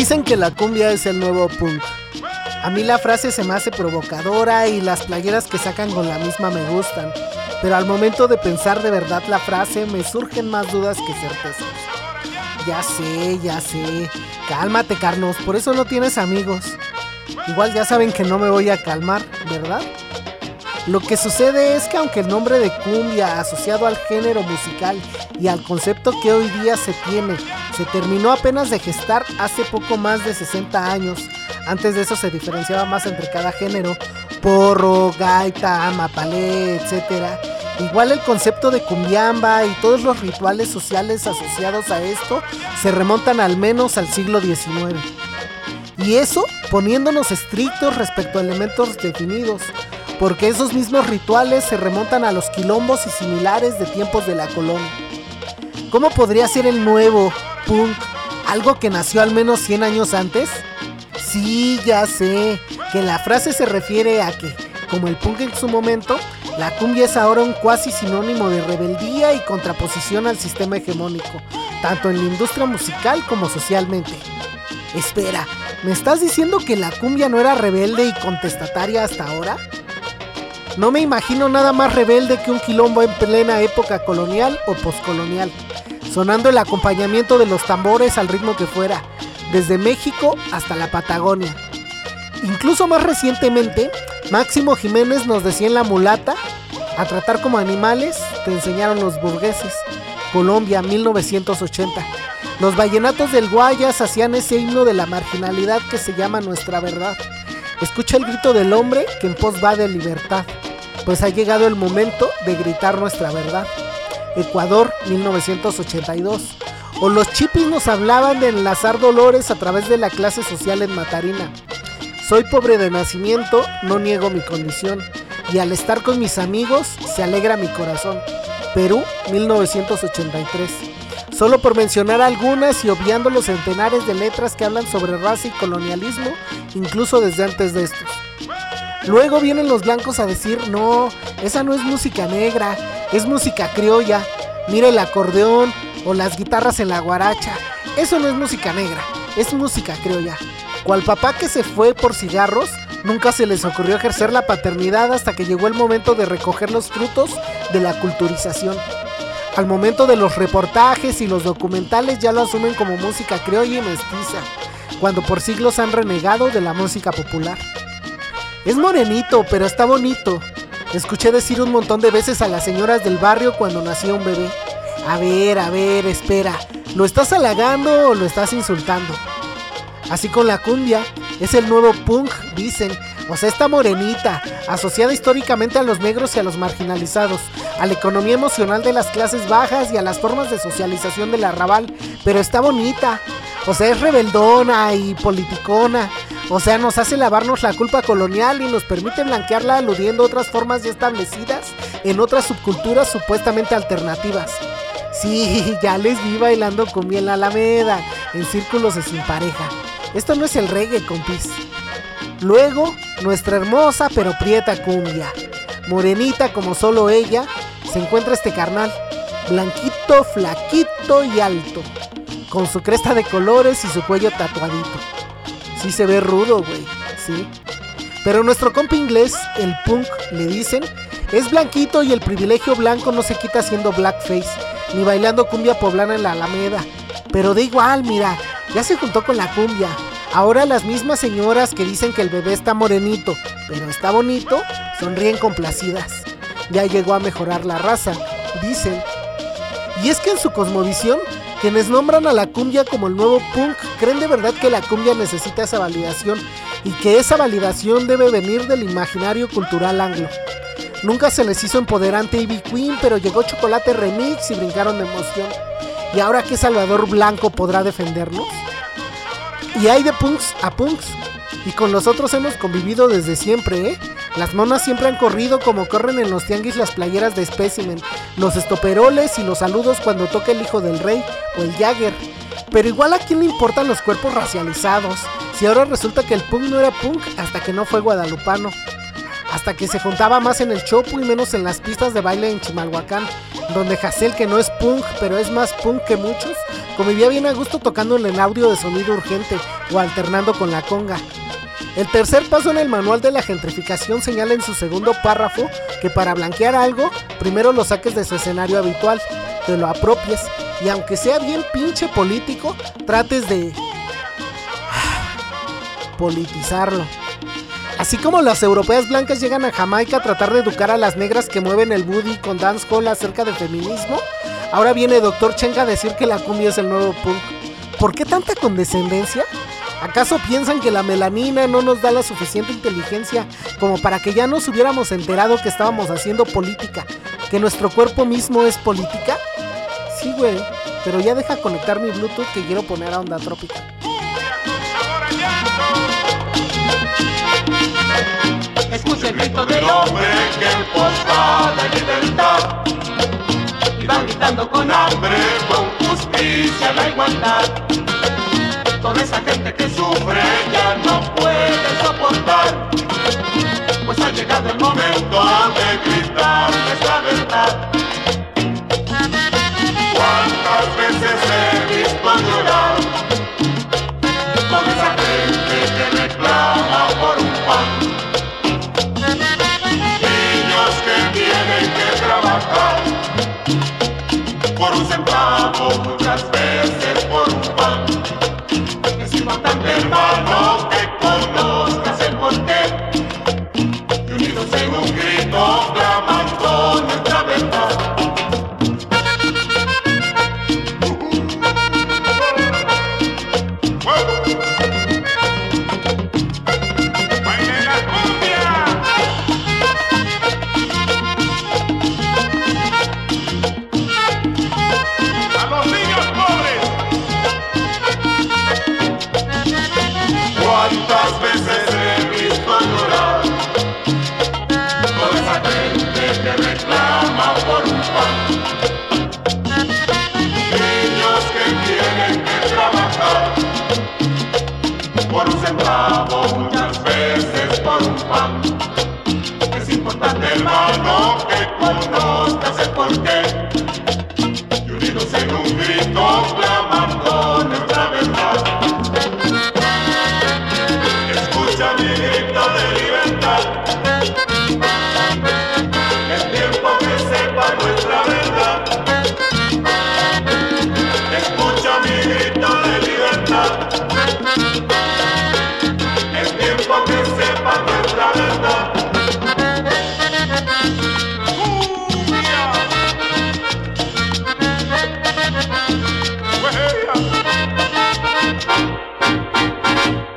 Dicen que la cumbia es el nuevo punk. A mí la frase se me hace provocadora y las playeras que sacan con la misma me gustan. Pero al momento de pensar de verdad la frase me surgen más dudas que certezas. Ya sé, ya sé. Cálmate, Carlos, por eso no tienes amigos. Igual ya saben que no me voy a calmar, ¿verdad? Lo que sucede es que aunque el nombre de cumbia asociado al género musical y al concepto que hoy día se tiene se terminó apenas de gestar hace poco más de 60 años, antes de eso se diferenciaba más entre cada género, porro, gaita, mapalé, etc. Igual el concepto de cumbiamba y todos los rituales sociales asociados a esto se remontan al menos al siglo XIX. Y eso poniéndonos estrictos respecto a elementos definidos, porque esos mismos rituales se remontan a los quilombos y similares de tiempos de la colonia. ¿Cómo podría ser el nuevo punk algo que nació al menos 100 años antes? Sí, ya sé, que la frase se refiere a que, como el punk en su momento, la cumbia es ahora un cuasi sinónimo de rebeldía y contraposición al sistema hegemónico, tanto en la industria musical como socialmente. Espera, ¿me estás diciendo que la cumbia no era rebelde y contestataria hasta ahora? No me imagino nada más rebelde que un quilombo en plena época colonial o poscolonial, sonando el acompañamiento de los tambores al ritmo que fuera, desde México hasta la Patagonia. Incluso más recientemente, Máximo Jiménez nos decía en La Mulata, a tratar como animales te enseñaron los burgueses, Colombia 1980. Los vallenatos del Guayas hacían ese himno de la marginalidad que se llama nuestra verdad. Escucha el grito del hombre que en pos va de libertad, pues ha llegado el momento de gritar nuestra verdad. Ecuador 1982. O los chipis nos hablaban de enlazar dolores a través de la clase social en Matarina. Soy pobre de nacimiento, no niego mi condición, y al estar con mis amigos se alegra mi corazón. Perú 1983. Solo por mencionar algunas y obviando los centenares de letras que hablan sobre raza y colonialismo, incluso desde antes de estos. Luego vienen los blancos a decir, no, esa no es música negra, es música criolla. Mira el acordeón o las guitarras en la guaracha. Eso no es música negra, es música criolla. Cual papá que se fue por cigarros, nunca se les ocurrió ejercer la paternidad hasta que llegó el momento de recoger los frutos de la culturización. Al momento de los reportajes y los documentales ya lo asumen como música criolla y mestiza, cuando por siglos han renegado de la música popular. Es morenito, pero está bonito. Escuché decir un montón de veces a las señoras del barrio cuando nacía un bebé. A ver, a ver, espera. ¿Lo estás halagando o lo estás insultando? Así con la cumbia, es el nuevo punk, dicen. O sea, está morenita, asociada históricamente a los negros y a los marginalizados, a la economía emocional de las clases bajas y a las formas de socialización del arrabal, pero está bonita. O sea, es rebeldona y politicona. O sea, nos hace lavarnos la culpa colonial y nos permite blanquearla aludiendo otras formas ya establecidas en otras subculturas supuestamente alternativas. Sí, ya les vi bailando con en la Alameda, en círculos de sin pareja. Esto no es el reggae, compis. Luego, nuestra hermosa pero prieta cumbia. Morenita como solo ella, se encuentra este carnal. Blanquito, flaquito y alto. Con su cresta de colores y su cuello tatuadito. Sí se ve rudo, güey. Sí. Pero nuestro compa inglés, el punk, le dicen, es blanquito y el privilegio blanco no se quita haciendo blackface, ni bailando cumbia poblana en la Alameda. Pero da igual, mira, ya se juntó con la cumbia. Ahora las mismas señoras que dicen que el bebé está morenito, pero está bonito, sonríen complacidas. Ya llegó a mejorar la raza, dicen. Y es que en su cosmovisión quienes nombran a la cumbia como el nuevo punk creen de verdad que la cumbia necesita esa validación y que esa validación debe venir del imaginario cultural anglo. Nunca se les hizo empoderante Ivy Queen, pero llegó Chocolate Remix y brincaron de emoción. ¿Y ahora qué Salvador Blanco podrá defendernos? Y hay de punks a punks. Y con nosotros hemos convivido desde siempre, ¿eh? Las monas siempre han corrido como corren en los tianguis las playeras de Specimen, los estoperoles y los saludos cuando toca el hijo del rey o el Jagger. Pero igual a quién le importan los cuerpos racializados, si ahora resulta que el punk no era punk hasta que no fue guadalupano. Hasta que se juntaba más en el chopo y menos en las pistas de baile en Chimalhuacán, donde Hassel, que no es punk, pero es más punk que muchos, convivía bien a gusto tocando en el audio de sonido urgente o alternando con la conga. El tercer paso en el manual de la gentrificación señala en su segundo párrafo que para blanquear algo, primero lo saques de su escenario habitual, te lo apropies y aunque sea bien pinche político, trates de politizarlo. Así como las europeas blancas llegan a Jamaica a tratar de educar a las negras que mueven el booty con dancehall acerca del feminismo, ahora viene Dr. Chenga a decir que la cumbia es el nuevo punk. ¿Por qué tanta condescendencia? ¿Acaso piensan que la melanina no nos da la suficiente inteligencia como para que ya nos hubiéramos enterado que estábamos haciendo política? ¿Que nuestro cuerpo mismo es política? Sí, güey, pero ya deja conectar mi Bluetooth que quiero poner a onda trópica. Escucha el grito del hombre que la libertad y va gritando con hambre, con justicia, la igualdad. Toda esa gente que importante, por un centavo, muchas veces por un pan. Es importante, hermano, que conozcas el porqué y unidos en un grito